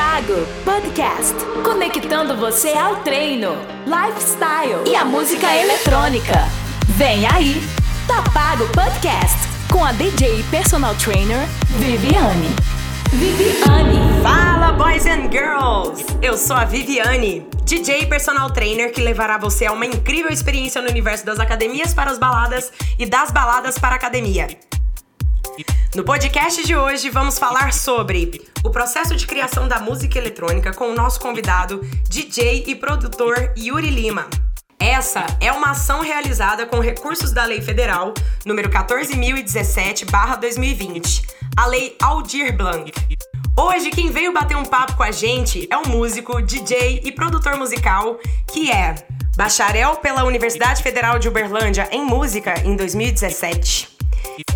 Pago Podcast, conectando você ao treino, lifestyle e a música eletrônica. Vem aí, Tá Pago Podcast com a DJ personal trainer Viviane. Viviane. Fala, boys and girls! Eu sou a Viviane, DJ personal trainer que levará você a uma incrível experiência no universo das academias para as baladas e das baladas para a academia. No podcast de hoje vamos falar sobre o processo de criação da música eletrônica com o nosso convidado, DJ e produtor Yuri Lima. Essa é uma ação realizada com recursos da Lei Federal número 14017/2020, a Lei Aldir Blanc. Hoje quem veio bater um papo com a gente é um músico, DJ e produtor musical que é bacharel pela Universidade Federal de Uberlândia em música em 2017.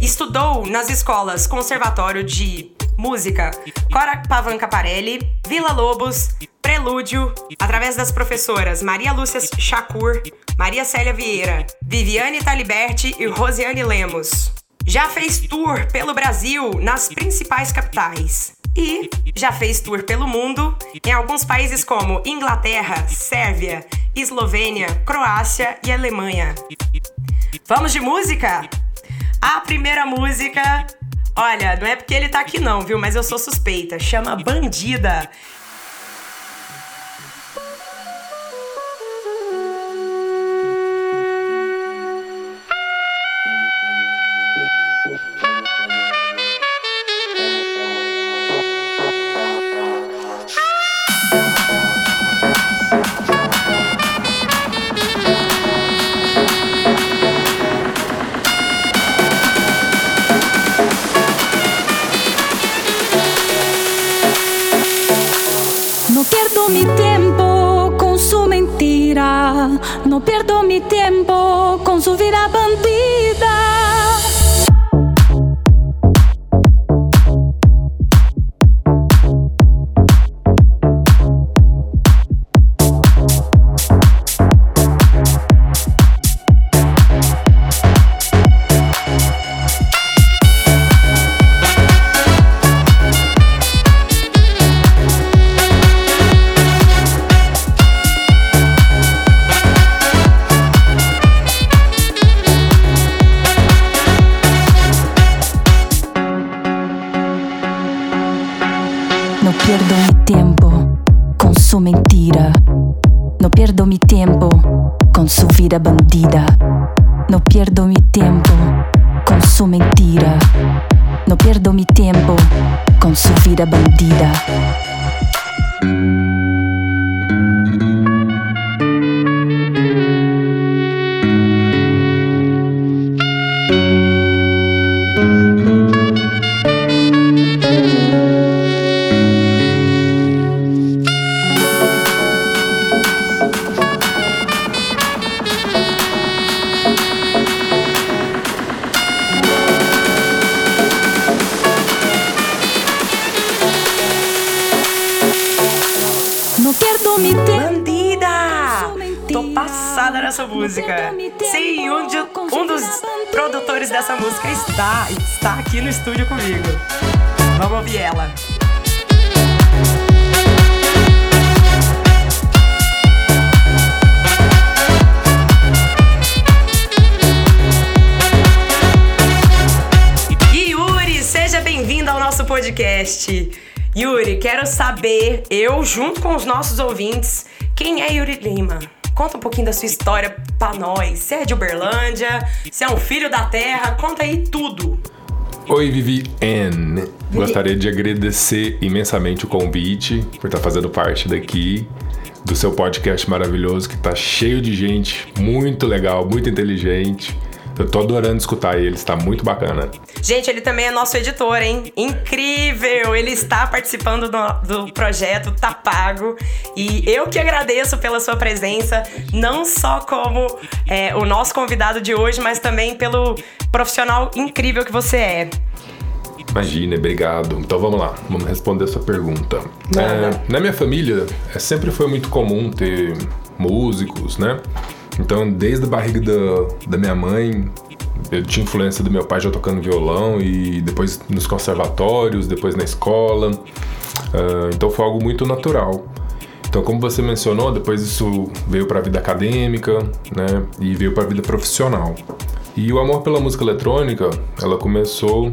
Estudou nas escolas Conservatório de Música Cora Pavan Caparelli, Vila Lobos, Prelúdio, através das professoras Maria Lúcia Chacur, Maria Célia Vieira, Viviane Taliberti e Rosiane Lemos. Já fez tour pelo Brasil nas principais capitais. E já fez tour pelo mundo em alguns países como Inglaterra, Sérvia, Eslovênia, Croácia e Alemanha. Vamos de música? A primeira música, olha, não é porque ele tá aqui não, viu? Mas eu sou suspeita. Chama Bandida. Passada nessa música. Sim, um, de- um dos produtores dessa música está, está aqui no estúdio comigo. Vamos ouvir ela. Yuri, seja bem-vindo ao nosso podcast. Yuri, quero saber, eu junto com os nossos ouvintes, quem é Yuri Lima? Conta um pouquinho da sua história pra nós. Você é de Uberlândia? Você é um filho da terra? Conta aí tudo. Oi, Viviane. Gostaria de agradecer imensamente o convite por estar fazendo parte daqui do seu podcast maravilhoso que tá cheio de gente muito legal, muito inteligente. Eu tô adorando escutar ele, está muito bacana. Gente, ele também é nosso editor, hein? Incrível! Ele está participando do, do projeto Tá Pago. E eu que agradeço pela sua presença, não só como é, o nosso convidado de hoje, mas também pelo profissional incrível que você é. Imagina, obrigado. Então vamos lá, vamos responder a sua pergunta. É, na minha família, é, sempre foi muito comum ter músicos, né? Então, desde a barriga da, da minha mãe, eu tinha influência do meu pai já tocando violão e depois nos conservatórios, depois na escola. Uh, então foi algo muito natural. Então, como você mencionou, depois isso veio para a vida acadêmica, né, e veio para a vida profissional. E o amor pela música eletrônica, ela começou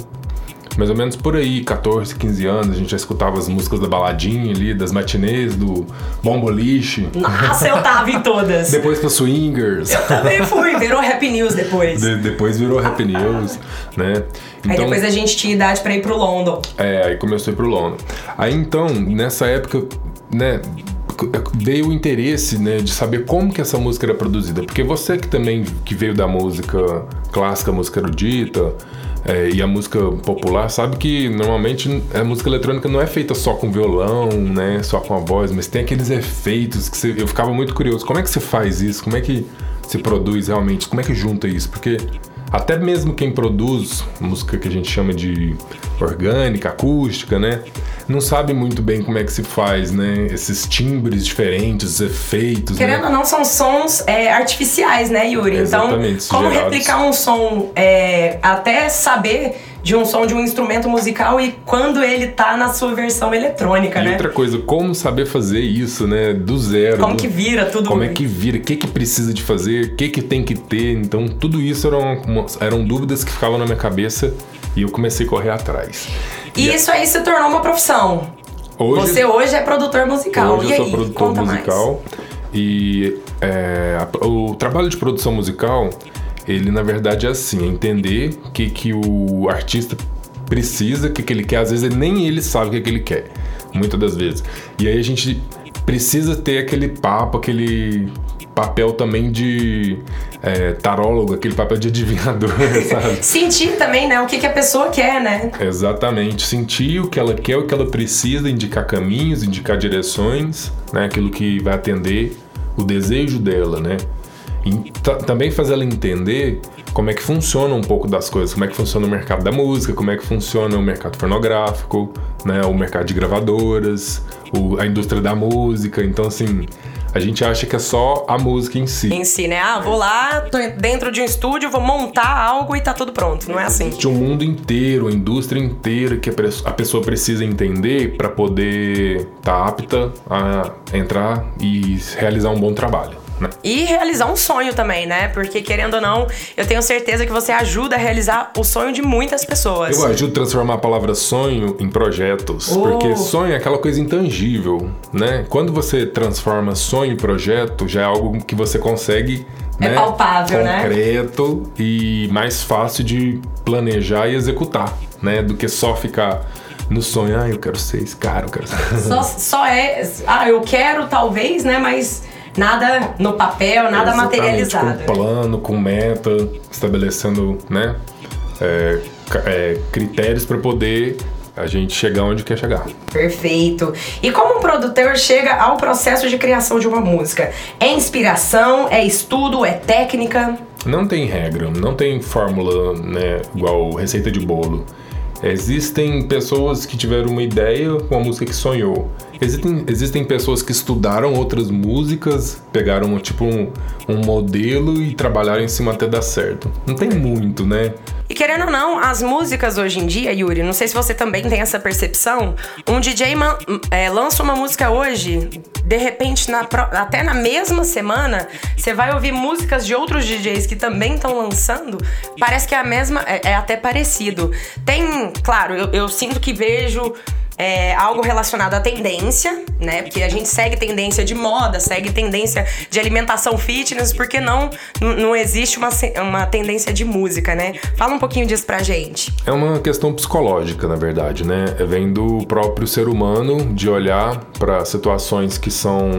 mais ou menos por aí, 14, 15 anos, a gente já escutava as músicas da baladinha ali, das matinês, do bomboliche. Nossa, eu tava em todas. depois pro swingers. Eu também fui, virou Happy News depois. De, depois virou Happy News, né? Então, aí depois a gente tinha idade para ir pro London. É, aí começou a ir pro London. Aí então, nessa época, né, veio o interesse, né, de saber como que essa música era produzida, porque você que também que veio da música clássica, música erudita, é, e a música popular sabe que normalmente a música eletrônica não é feita só com violão, né, só com a voz, mas tem aqueles efeitos que você, eu ficava muito curioso, como é que você faz isso? Como é que se produz realmente? Como é que junta isso? Porque até mesmo quem produz música que a gente chama de orgânica, acústica, né? Não sabe muito bem como é que se faz, né? Esses timbres diferentes, efeitos. Querendo né? ou não, são sons é, artificiais, né, Yuri? Então, como gerados. replicar um som é, até saber de um som de um instrumento musical e quando ele tá na sua versão eletrônica, e né? outra coisa, como saber fazer isso, né? Do zero. Como que vira tudo. Como é que vira, o que que precisa de fazer, o que que tem que ter. Então, tudo isso eram, eram dúvidas que ficavam na minha cabeça e eu comecei a correr atrás. E, e isso aí se tornou uma profissão. Hoje, Você hoje é produtor musical. Hoje e eu sou aí, produtor musical. Mais. E é, o trabalho de produção musical ele na verdade é assim, é entender o que, que o artista precisa, o que, que ele quer. Às vezes nem ele sabe o que, que ele quer, muitas das vezes. E aí a gente precisa ter aquele papo, aquele papel também de é, tarólogo, aquele papel de adivinhador, sabe? Sentir também, né? O que, que a pessoa quer, né? Exatamente. Sentir o que ela quer, o que ela precisa, indicar caminhos, indicar direções, né? Aquilo que vai atender o desejo dela, né? E também fazer ela entender como é que funciona um pouco das coisas, como é que funciona o mercado da música, como é que funciona o mercado pornográfico, né, o mercado de gravadoras, o, a indústria da música. Então, assim, a gente acha que é só a música em si. Em si, né? Ah, vou lá, tô dentro de um estúdio, vou montar algo e tá tudo pronto. Não é assim. De um mundo inteiro, a indústria inteira que a pessoa precisa entender para poder estar tá apta a entrar e realizar um bom trabalho. Né? E realizar um sonho também, né? Porque querendo ou não, eu tenho certeza que você ajuda a realizar o sonho de muitas pessoas. Eu ajudo a transformar a palavra sonho em projetos, oh. porque sonho é aquela coisa intangível, né? Quando você transforma sonho em projeto, já é algo que você consegue é né? palpável, concreto né? Concreto e mais fácil de planejar e executar, né? Do que só ficar no sonho, ah, eu quero ser esse cara, eu quero ser. Só, só é, ah, eu quero talvez, né? Mas nada no papel, nada Exatamente, materializado. Com plano, com meta, estabelecendo, né? É, é, critérios para poder a gente chegar onde quer chegar. Perfeito. E como um produtor chega ao processo de criação de uma música? É inspiração, é estudo, é técnica? Não tem regra, não tem fórmula, né, igual receita de bolo. Existem pessoas que tiveram uma ideia com a música que sonhou. Existem, existem pessoas que estudaram outras músicas, pegaram tipo um, um modelo e trabalharam em cima até dar certo. Não tem muito, né? E querendo ou não, as músicas hoje em dia, Yuri, não sei se você também tem essa percepção, um DJ é, lança uma música hoje, de repente, na, até na mesma semana, você vai ouvir músicas de outros DJs que também estão lançando, parece que é a mesma, é, é até parecido. Tem, claro, eu, eu sinto que vejo é, algo relacionado à tendência, né? Porque a gente segue tendência de moda, segue tendência de alimentação fitness, porque não não existe uma, uma tendência de música, né? Fala um pouquinho disso pra gente. É uma questão psicológica, na verdade, né? É vem do próprio ser humano de olhar para situações que são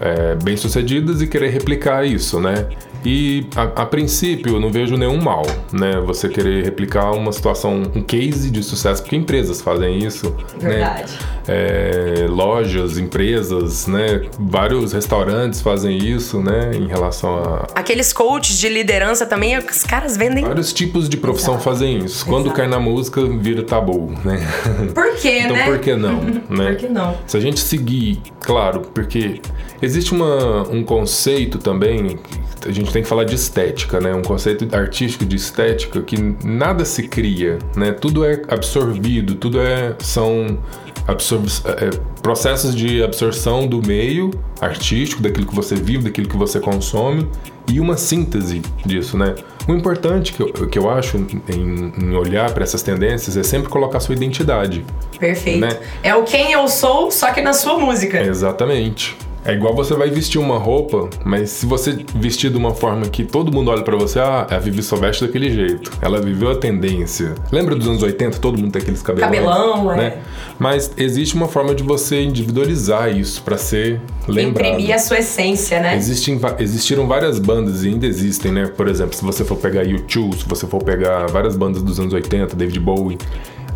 é, bem-sucedidas e querer replicar isso, né? E a, a, princípio eu não vejo nenhum mal, né? Você querer replicar uma situação, um case de sucesso, porque empresas fazem isso. Né? Verdade. Né? É, lojas, empresas, né? Vários restaurantes fazem isso, né? Em relação a. Aqueles coaches de liderança também, os caras vendem. Vários tipos de profissão Exato. fazem isso. Quando Exato. cai na música, vira tabu, né? Por quê, então, né? por que não? né? Por que não? Se a gente seguir, claro, porque existe uma, um conceito também a gente tem que falar de estética, né? Um conceito artístico de estética que nada se cria, né? Tudo é absorvido, tudo é são absorv é, processos de absorção do meio artístico, daquilo que você vive, daquilo que você consome, e uma síntese disso, né? O importante que eu, que eu acho em, em olhar para essas tendências é sempre colocar sua identidade. Perfeito. Né? É o quem eu sou, só que na sua música. Exatamente. É igual você vai vestir uma roupa, mas se você vestir de uma forma que todo mundo olha para você, ah, a Vivi só veste daquele jeito. Ela viveu a tendência. Lembra dos anos 80? Todo mundo tem aqueles cabelão. Cabelão, né? é. Mas existe uma forma de você individualizar isso para ser lembrado. Imprimir a sua essência, né? Existem, existiram várias bandas e ainda existem, né? Por exemplo, se você for pegar U2, se você for pegar várias bandas dos anos 80, David Bowie,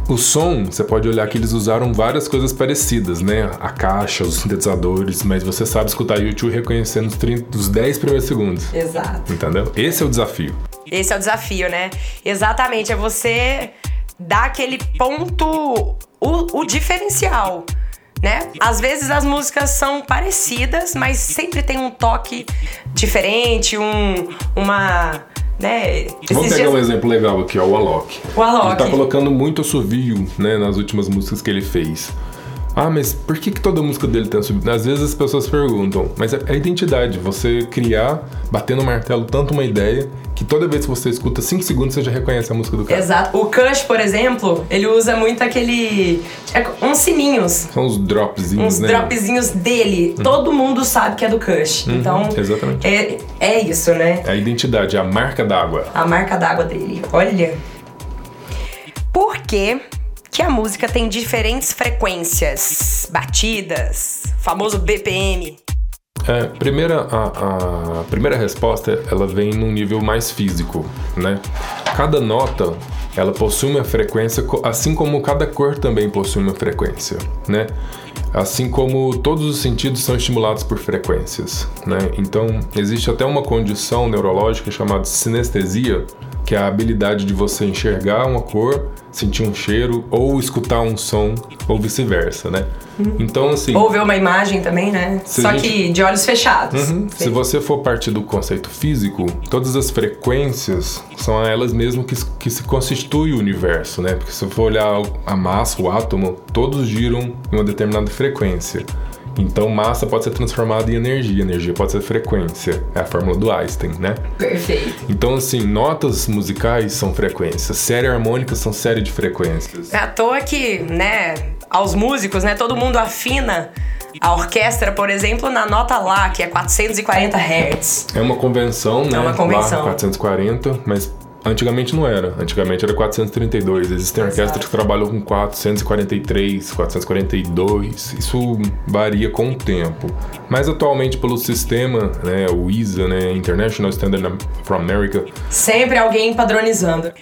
o som, você pode olhar que eles usaram várias coisas parecidas, né? A caixa, os sintetizadores, mas você sabe escutar YouTube reconhecendo os, 30, os 10 primeiros segundos. Exato. Entendeu? Esse é o desafio. Esse é o desafio, né? Exatamente. É você dar aquele ponto, o, o diferencial. Né? Às vezes as músicas são parecidas, mas sempre tem um toque diferente, um, uma né? Vamos pegar dias... um exemplo legal aqui, ó, o Alok. O Alok. Ele tá colocando muito assovio, né, nas últimas músicas que ele fez. Ah, mas por que, que toda música dele tem subido? Às vezes as pessoas perguntam, mas é a identidade, você criar, bater no martelo tanto uma ideia que toda vez que você escuta 5 segundos você já reconhece a música do cara. Exato. O Kush, por exemplo, ele usa muito aquele. É, uns sininhos. São os dropzinhos, uns né? dropzinhos dele. Uhum. Todo mundo sabe que é do Kush. Uhum, então. Exatamente. É, é isso, né? É a identidade, é a marca d'água. A marca d'água dele. Olha. Por quê? Que a música tem diferentes frequências, batidas, famoso BPM. É, primeira, a, a, primeira resposta ela vem num nível mais físico, né? Cada nota ela possui uma frequência, assim como cada cor também possui uma frequência, né? Assim como todos os sentidos são estimulados por frequências, né? Então existe até uma condição neurológica chamada sinestesia, que é a habilidade de você enxergar uma cor sentir um cheiro ou escutar um som ou vice-versa, né? Uhum. Então, assim. Ou ver uma imagem também, né? Só gente... que de olhos fechados. Uhum. Se você for partir do conceito físico, todas as frequências são elas mesmas que, que se constitui o universo, né? Porque se você for olhar a massa, o átomo, todos giram em uma determinada frequência. Então, massa pode ser transformada em energia, energia pode ser frequência. É a fórmula do Einstein, né? Perfeito. Então, assim, notas musicais são frequências, série harmônica são série de frequências. É à toa que, né, aos músicos, né, todo mundo afina a orquestra, por exemplo, na nota lá, que é 440 Hz. É uma convenção, né? É uma convenção. Lá, 440, mas Antigamente não era. Antigamente era 432. Existem Exato. orquestras que trabalham com 443, 442. Isso varia com o tempo. Mas atualmente pelo sistema, né, o ISA, né, International Standard for America, sempre alguém padronizando.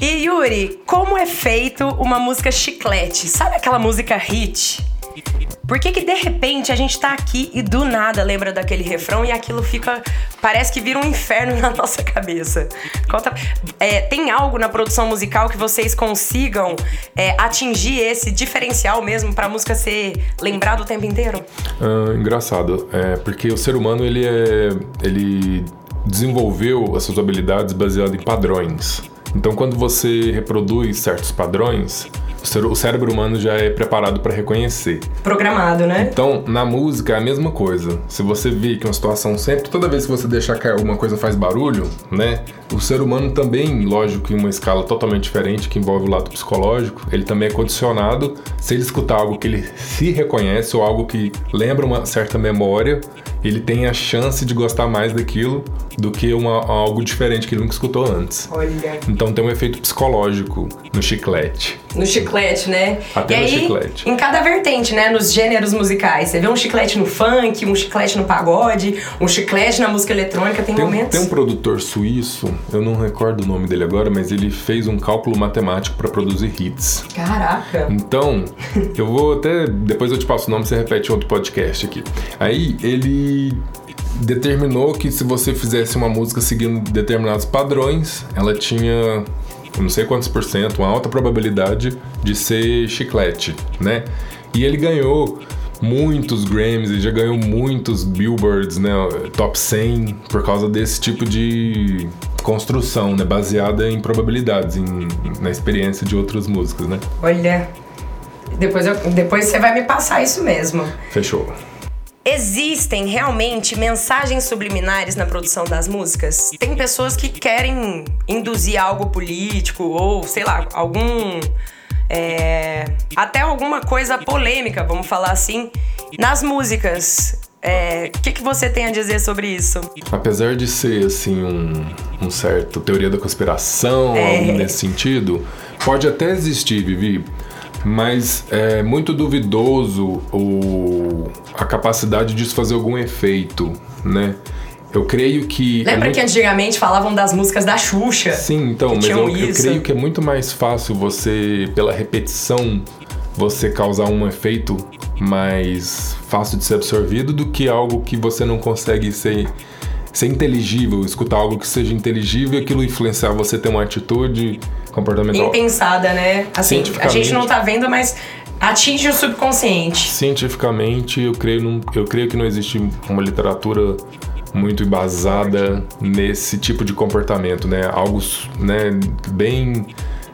E Yuri, como é feito uma música chiclete? Sabe aquela música hit? Por que, que de repente a gente tá aqui e do nada lembra daquele refrão e aquilo fica. Parece que vira um inferno na nossa cabeça? Conta, é, tem algo na produção musical que vocês consigam é, atingir esse diferencial mesmo pra música ser lembrada o tempo inteiro? Ah, engraçado. É, porque o ser humano ele é. ele desenvolveu as suas habilidades baseado em padrões. Então quando você reproduz certos padrões o cérebro humano já é preparado para reconhecer. Programado, né? Então, na música é a mesma coisa. Se você vê que uma situação sempre, toda vez que você deixar cair alguma coisa faz barulho, né? O ser humano também, lógico, em uma escala totalmente diferente, que envolve o lado psicológico, ele também é condicionado. Se ele escutar algo que ele se reconhece ou algo que lembra uma certa memória, ele tem a chance de gostar mais daquilo do que uma, algo diferente que ele nunca escutou antes. Olha. Então tem um efeito psicológico no chiclete. No chiclete, né? Até e no aí, chiclete. Em cada vertente, né? Nos gêneros musicais. Você vê um chiclete no funk, um chiclete no pagode, um chiclete na música eletrônica, tem, tem momentos. Tem um produtor suíço, eu não recordo o nome dele agora, mas ele fez um cálculo matemático para produzir hits. Caraca! Então, eu vou até. Depois eu te passo o nome, você repete outro podcast aqui. Aí ele determinou que se você fizesse uma música seguindo determinados padrões, ela tinha não sei quantos por cento, uma alta probabilidade de ser chiclete, né? E ele ganhou muitos Grammys, ele já ganhou muitos Billboards, né, top 100 por causa desse tipo de construção, né, baseada em probabilidades, em, na experiência de outras músicas, né? Olha, Depois, eu, depois você vai me passar isso mesmo. Fechou. Existem realmente mensagens subliminares na produção das músicas? Tem pessoas que querem induzir algo político ou, sei lá, algum. É, até alguma coisa polêmica, vamos falar assim, nas músicas. O é, que, que você tem a dizer sobre isso? Apesar de ser assim um, um certo teoria da conspiração, é. algo nesse sentido, pode até existir, Vivi, mas é muito duvidoso o, a capacidade disso fazer algum efeito, né? Eu creio que. É Lembra é muito... que antigamente falavam das músicas da Xuxa? Sim, então, mas eu, eu, creio que é muito mais fácil você, pela repetição, você causar um efeito mais fácil de ser absorvido do que algo que você não consegue ser, ser inteligível, escutar algo que seja inteligível e aquilo influenciar você ter uma atitude comportamental. Impensada, né? Assim, a gente não tá vendo, mas atinge o subconsciente. Cientificamente, eu creio, eu creio que não existe uma literatura muito embasada nesse tipo de comportamento, né? Algo, né, bem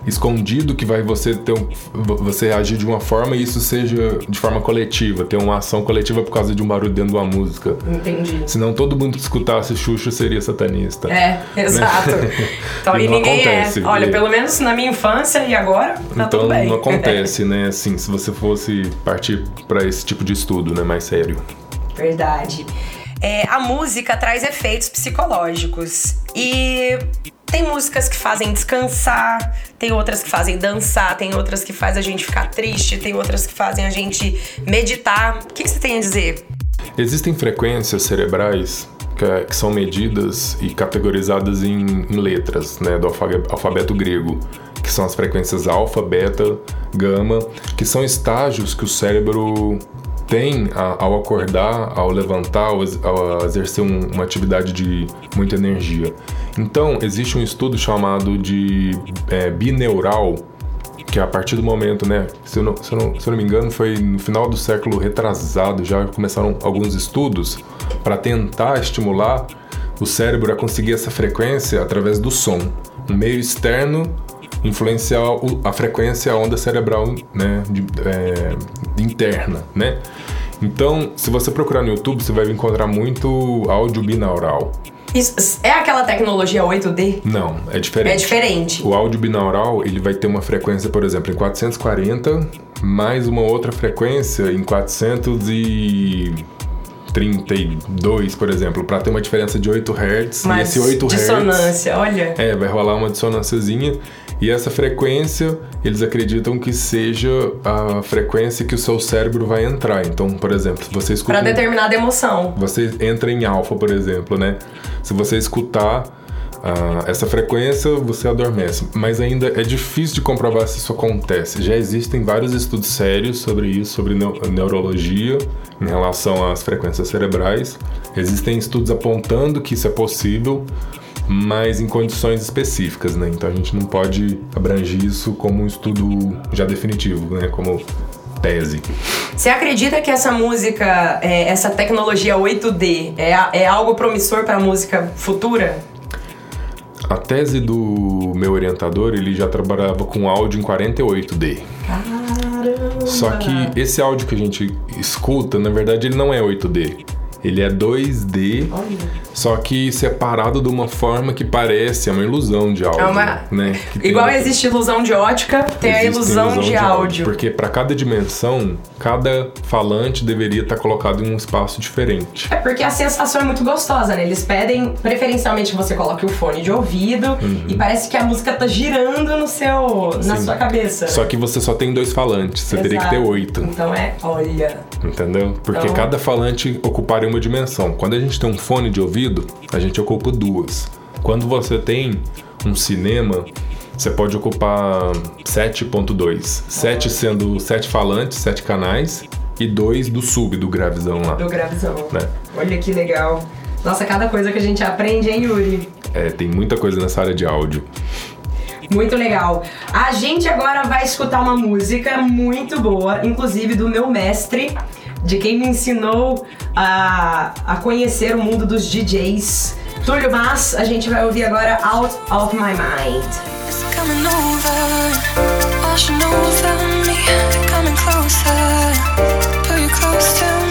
escondido que vai você ter um, você agir de uma forma e isso seja de forma coletiva, ter uma ação coletiva por causa de um barulho dentro de uma música. Entendi. Senão todo mundo que escutasse Xuxa seria satanista. É, exato. Né? Então, e, e ninguém é. acontece, é. Olha, pelo menos na minha infância e agora, tá então, tudo bem. não acontece, né? Assim, se você fosse partir para esse tipo de estudo, né, mais sério. Verdade. É, a música traz efeitos psicológicos e tem músicas que fazem descansar, tem outras que fazem dançar, tem outras que fazem a gente ficar triste, tem outras que fazem a gente meditar. O que, que você tem a dizer? Existem frequências cerebrais que, que são medidas e categorizadas em, em letras né, do alfabeto grego, que são as frequências alfa, beta, gama, que são estágios que o cérebro tem ao acordar, ao levantar, ao, exercer uma atividade de muita energia. Então, existe um estudo chamado de é, bineural, que a partir do momento, né? Se eu, não, se, eu não, se eu não me engano, foi no final do século retrasado, já começaram alguns estudos para tentar estimular o cérebro a conseguir essa frequência através do som. Um meio externo influenciar a frequência, a onda cerebral né, de, é, interna, né? Então, se você procurar no YouTube, você vai encontrar muito áudio binaural. Isso, é aquela tecnologia 8D? Não, é diferente. É diferente. O áudio binaural, ele vai ter uma frequência, por exemplo, em 440, mais uma outra frequência em 432, por exemplo, para ter uma diferença de 8 Hz. Mas e esse 8 dissonância, Hz, olha. É, vai rolar uma dissonânciazinha e essa frequência, eles acreditam que seja a frequência que o seu cérebro vai entrar. Então, por exemplo, se você escuta. Para determinada emoção. Você entra em alfa, por exemplo, né? Se você escutar Uh, essa frequência você adormece, mas ainda é difícil de comprovar se isso acontece. Já existem vários estudos sérios sobre isso, sobre neurologia em relação às frequências cerebrais. Existem estudos apontando que isso é possível, mas em condições específicas, né? Então a gente não pode abranger isso como um estudo já definitivo, né? Como tese. Você acredita que essa música, é, essa tecnologia 8D, é, é algo promissor para a música futura? A tese do meu orientador, ele já trabalhava com áudio em 48D. Caramba! Só que esse áudio que a gente escuta, na verdade, ele não é 8D. Ele é 2D, Olha. só que separado de uma forma que parece é uma ilusão de áudio. É uma... né? Igual tem... existe ilusão de ótica, tem existe a ilusão, ilusão de, de, áudio. áudio. Porque para cada dimensão, cada falante deveria estar colocado em um espaço diferente. É porque a sensação é muito gostosa, né? Eles pedem preferencialmente que você coloque o fone de ouvido uhum. e parece que a música tá girando no seu, na sua cabeça. Só que você só tem dois falantes, você Exato. teria que ter oito. Então é, olha. Entendeu? Porque então... cada falante ocuparia uma dimensão. Quando a gente tem um fone de ouvido, a gente ocupa duas. Quando você tem um cinema, você pode ocupar 7.2. 7 sendo 7 falantes, 7 canais e 2 do sub, do gravizão lá. Do gravizão. Né? Olha que legal. Nossa, cada coisa que a gente aprende, hein, Yuri? É, tem muita coisa nessa área de áudio. Muito legal. A gente agora vai escutar uma música muito boa, inclusive do meu mestre, de quem me ensinou a, a conhecer o mundo dos DJs. Túlio Mas, a gente vai ouvir agora Out of My Mind. It's.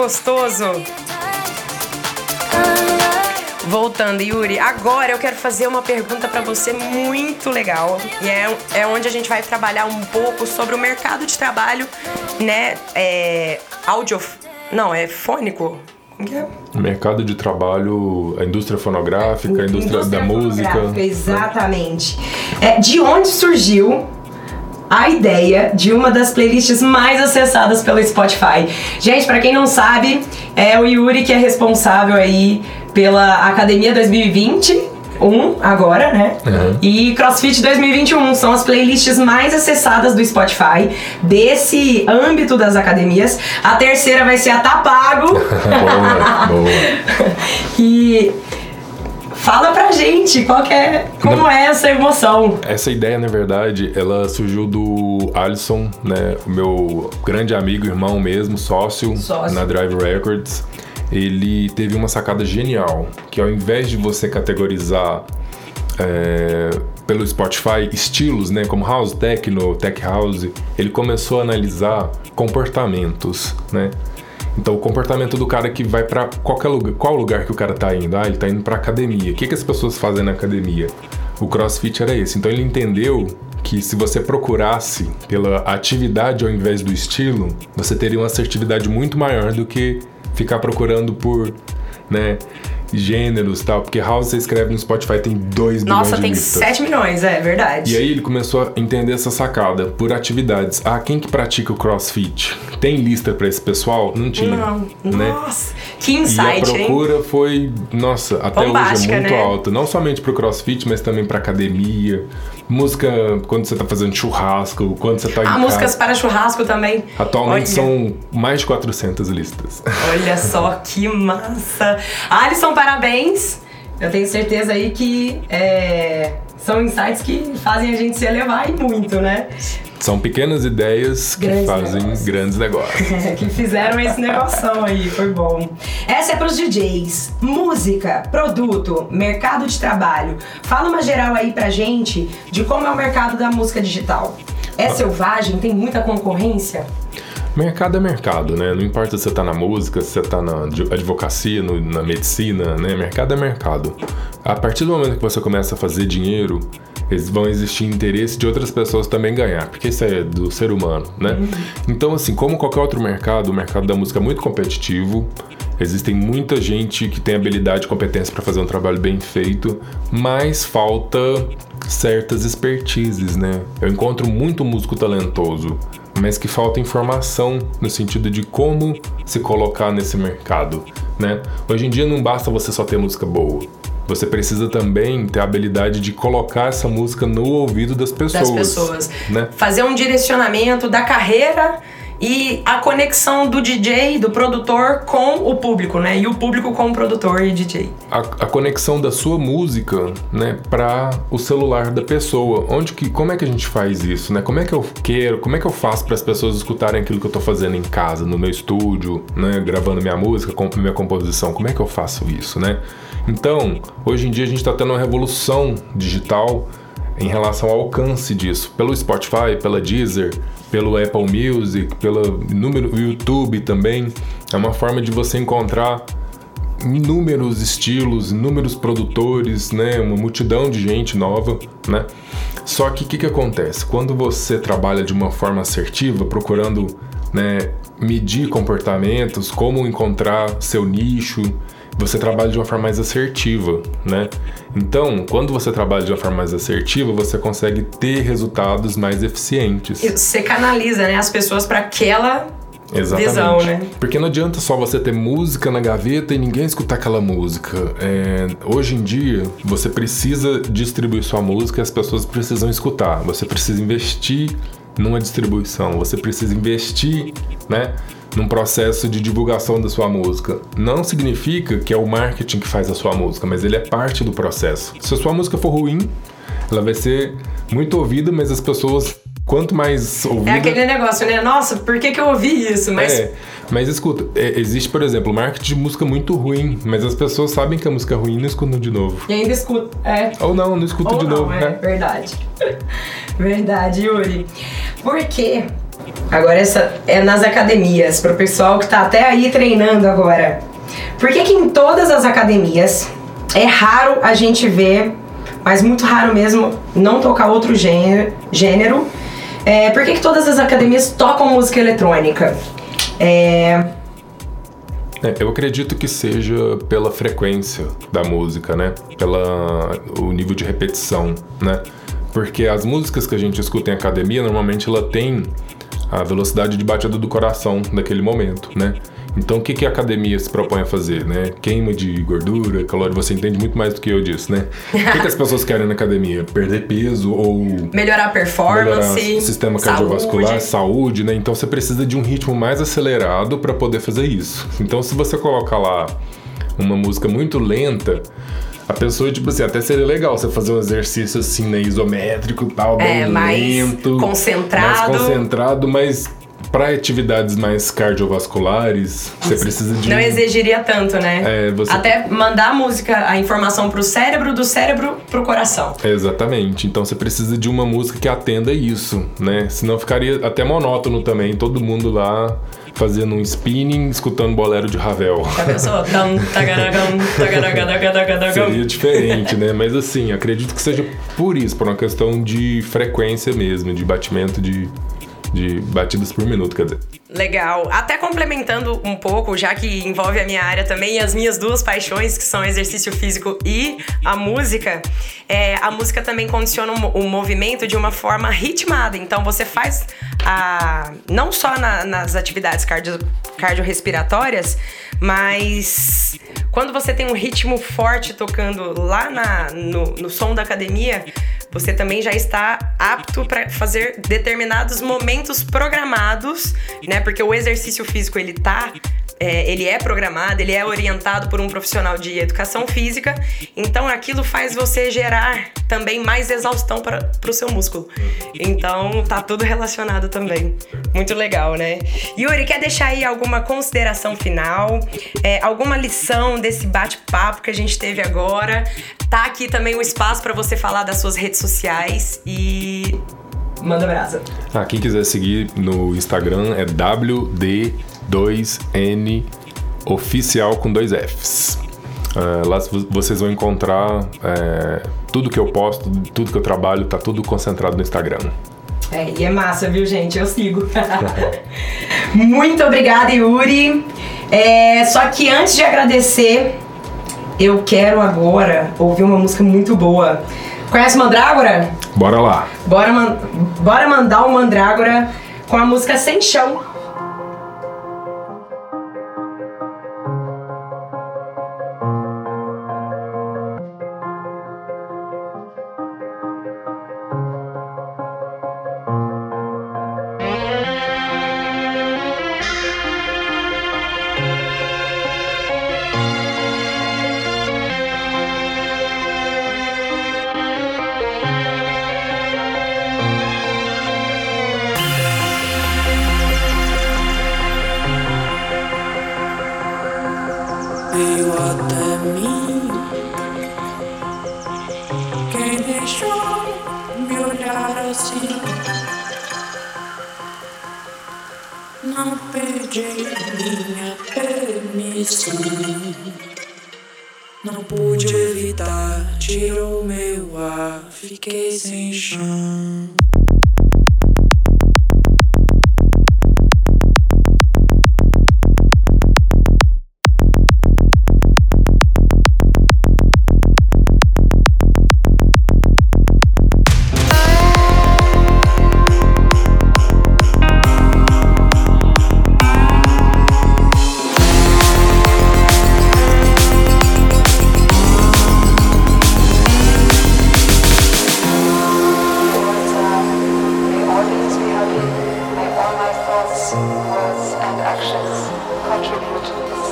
Gostoso. Voltando, Yuri, agora eu quero fazer uma pergunta para você muito legal. E é, é onde a gente vai trabalhar um pouco sobre o mercado de trabalho, né? É, áudio. Não, é fônico. Como que é? Mercado de trabalho, a indústria fonográfica, a indústria, da música. Exatamente. É, de onde surgiu a ideia de uma das playlists mais acessadas pelo Spotify. Gente, para quem não sabe, é o Yuri que é responsável aí pela Academia 2020 um agora, né? Uhum. E CrossFit 2021 são as playlists mais acessadas do Spotify desse âmbito das academias. A terceira vai ser a Tapago. boa, boa. e Fala pra gente qual é, como é essa emoção. Essa ideia, na verdade, ela surgiu do Alisson, né? O meu grande amigo, irmão mesmo, sócio, sócio. na Drive Records. Ele teve uma sacada genial, que ao invés de você categorizar é, pelo Spotify estilos, né, como house techno, tech house, ele começou a analisar comportamentos, né? Então, o comportamento do cara que vai para qualquer lugar. Qual lugar que o cara tá indo? Ah, ele tá indo pra academia. O que, que as pessoas fazem na academia? O crossfit era esse. Então, ele entendeu que se você procurasse pela atividade ao invés do estilo, você teria uma assertividade muito maior do que ficar procurando por, né, gêneros e tal, porque House você escreve no Spotify tem 2 milhões Nossa, tem 7 milhões, é verdade. E aí ele começou a entender essa sacada por atividades. Ah, quem que pratica o CrossFit? Tem lista para esse pessoal? Não tinha. Não. Né? Nossa, que insight, E a procura hein? foi, nossa, até Bombástica, hoje é muito né? alta. Não somente pro CrossFit, mas também pra academia. Música quando você tá fazendo churrasco, quando você tá ah, em músicas casa. para churrasco também. Atualmente Olha. são mais de 400 listas. Olha só que massa. Alisson, parabéns. Eu tenho certeza aí que é, são insights que fazem a gente se elevar e muito, né? São pequenas ideias que grandes fazem negócios. grandes negócios. que fizeram esse negócio aí, foi bom. Essa é para os DJs. Música, produto, mercado de trabalho. Fala uma geral aí pra gente de como é o mercado da música digital. É selvagem? Tem muita concorrência? Mercado é mercado, né? Não importa se você tá na música, se você tá na advocacia, no, na medicina, né? Mercado é mercado. A partir do momento que você começa a fazer dinheiro, vão existir interesse de outras pessoas também ganhar, porque isso é do ser humano, né? Uhum. Então, assim, como qualquer outro mercado, o mercado da música é muito competitivo. Existem muita gente que tem habilidade e competência para fazer um trabalho bem feito, mas falta certas expertises, né? Eu encontro muito músico talentoso, mas que falta informação no sentido de como se colocar nesse mercado, né? Hoje em dia não basta você só ter música boa. Você precisa também ter a habilidade de colocar essa música no ouvido das pessoas. Das pessoas. Né? Fazer um direcionamento da carreira e a conexão do DJ, do produtor com o público, né? E o público com o produtor e DJ. A, a conexão da sua música, né, para o celular da pessoa. Onde que, como é que a gente faz isso, né? Como é que eu quero, como é que eu faço para as pessoas escutarem aquilo que eu tô fazendo em casa, no meu estúdio, né, gravando minha música, com minha composição? Como é que eu faço isso, né? Então, hoje em dia a gente está tendo uma revolução digital em relação ao alcance disso, pelo Spotify, pela Deezer, pelo Apple Music, pelo número YouTube também. É uma forma de você encontrar inúmeros estilos, inúmeros produtores, né, uma multidão de gente nova, né? Só que o que, que acontece? Quando você trabalha de uma forma assertiva, procurando né, medir comportamentos, como encontrar seu nicho, você trabalha de uma forma mais assertiva, né? Então, quando você trabalha de uma forma mais assertiva, você consegue ter resultados mais eficientes. Você canaliza, né, as pessoas para aquela Exatamente. Visão, né? Porque não adianta só você ter música na gaveta e ninguém escutar aquela música. É, hoje em dia, você precisa distribuir sua música e as pessoas precisam escutar. Você precisa investir numa distribuição, você precisa investir, né? Num processo de divulgação da sua música. Não significa que é o marketing que faz a sua música, mas ele é parte do processo. Se a sua música for ruim, ela vai ser muito ouvida, mas as pessoas quanto mais ouvida... É aquele negócio, né? Nossa, por que, que eu ouvi isso? Mas... É, mas escuta, é, existe, por exemplo, marketing de música muito ruim, mas as pessoas sabem que a música é ruim e não escutam de novo. E ainda escuta, é. Ou não, não escuta de não, novo, é, né? Verdade. verdade, Yuri. Porque Agora essa é nas academias, pro pessoal que tá até aí treinando agora. Por que que em todas as academias é raro a gente ver, mas muito raro mesmo, não tocar outro gênero? gênero é, por que, que todas as academias tocam música eletrônica? É, É, eu acredito que seja pela frequência da música, né? Pela o nível de repetição, né? Porque as músicas que a gente escuta em academia, normalmente ela tem a velocidade de batida do coração naquele momento, né? Então o que, que a academia se propõe a fazer, né? Queima de gordura, calórico, você entende muito mais do que eu disso, né? O que, que as pessoas querem na academia? Perder peso ou melhorar a performance, melhorar o sistema cardiovascular, saúde. né? Então você precisa de um ritmo mais acelerado para poder fazer isso. Então se você colocar lá uma música muito lenta, a pessoa, tipo assim, até seria legal você fazer um exercício assim, né, isométrico e tal, bem É, mais lento. concentrado. Mais concentrado, mas para atividades mais cardiovasculares, você precisa de Não exigiria tanto, né? É, você- Até mandar a música, a informação pro cérebro, do cérebro pro coração. Exatamente. Então você precisa de uma música que atenda isso, né? Senão ficaria até monótono também, todo mundo lá fazendo um spinning, escutando bolero de Ravel. Seria diferente, né? Mas assim, acredito que seja por isso, por uma questão de frequência mesmo, de batimento de, de batidas por minuto, quer dizer. Legal. Até complementando um pouco, já que envolve a minha área também e as minhas duas paixões, que são exercício físico e a música, é, a música também condiciona o movimento de uma forma ritmada. Então você faz a, não só na- nas atividades cardio, cardiorrespiratórias, mas quando você tem um ritmo forte tocando lá na- no, no som da academia, você também já está apto para fazer determinados momentos programados, né? Porque o exercício físico ele tá é, ele é programado, ele é orientado por um profissional de educação física, então aquilo faz você gerar também mais exaustão para o seu músculo. Então tá tudo relacionado também. Muito legal, né? Yuri, quer deixar aí alguma consideração final? É, alguma lição desse bate-papo que a gente teve agora? Tá aqui também o espaço para você falar das suas redes sociais e. Manda brasa. Ah, quem quiser seguir no Instagram é WD2N oficial com dois Fs. Ah, lá vo- vocês vão encontrar é, tudo que eu posto, tudo que eu trabalho, tá tudo concentrado no Instagram. É, e é massa, viu, gente? Eu sigo. Muito obrigada, Yuri. É, só que antes de agradecer, eu quero agora ouvir uma música muito boa. Conhece Mandrágora? Bora lá! Bora, man- bora mandar o Mandrágora com a música Sem Chão. Fiquei sem chão. Words, and actions contribute in some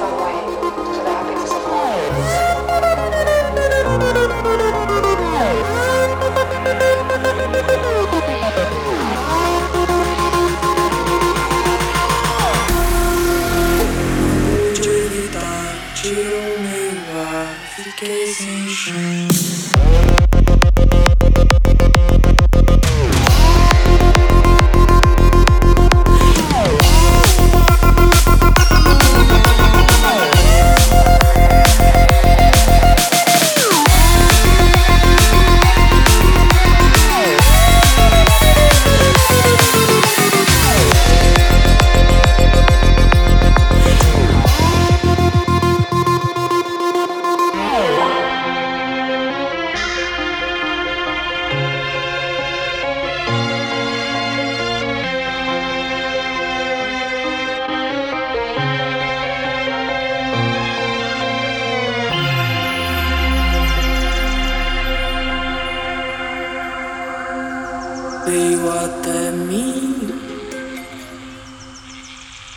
até mim.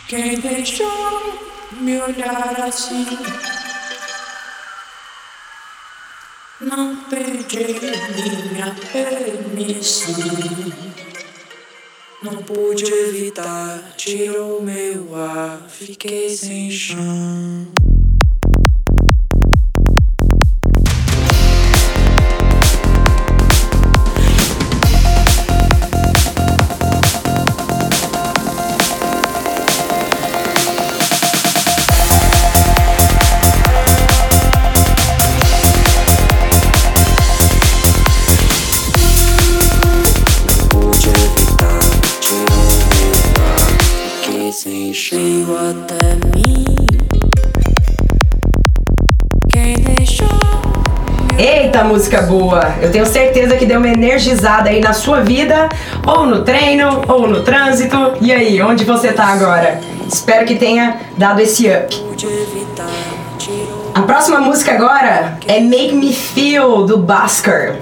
Quem deixou me olhar assim? Não pedi minha permissão. Não pude evitar, tirou meu ar, fiquei sem chão. Eita, música boa! Eu tenho certeza que deu uma energizada aí na sua vida, ou no treino, ou no trânsito. E aí, onde você tá agora? Espero que tenha dado esse up. A próxima música agora é Make Me Feel do Basker.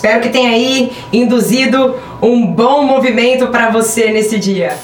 Espero que tenha aí induzido um bom movimento pra você nesse dia.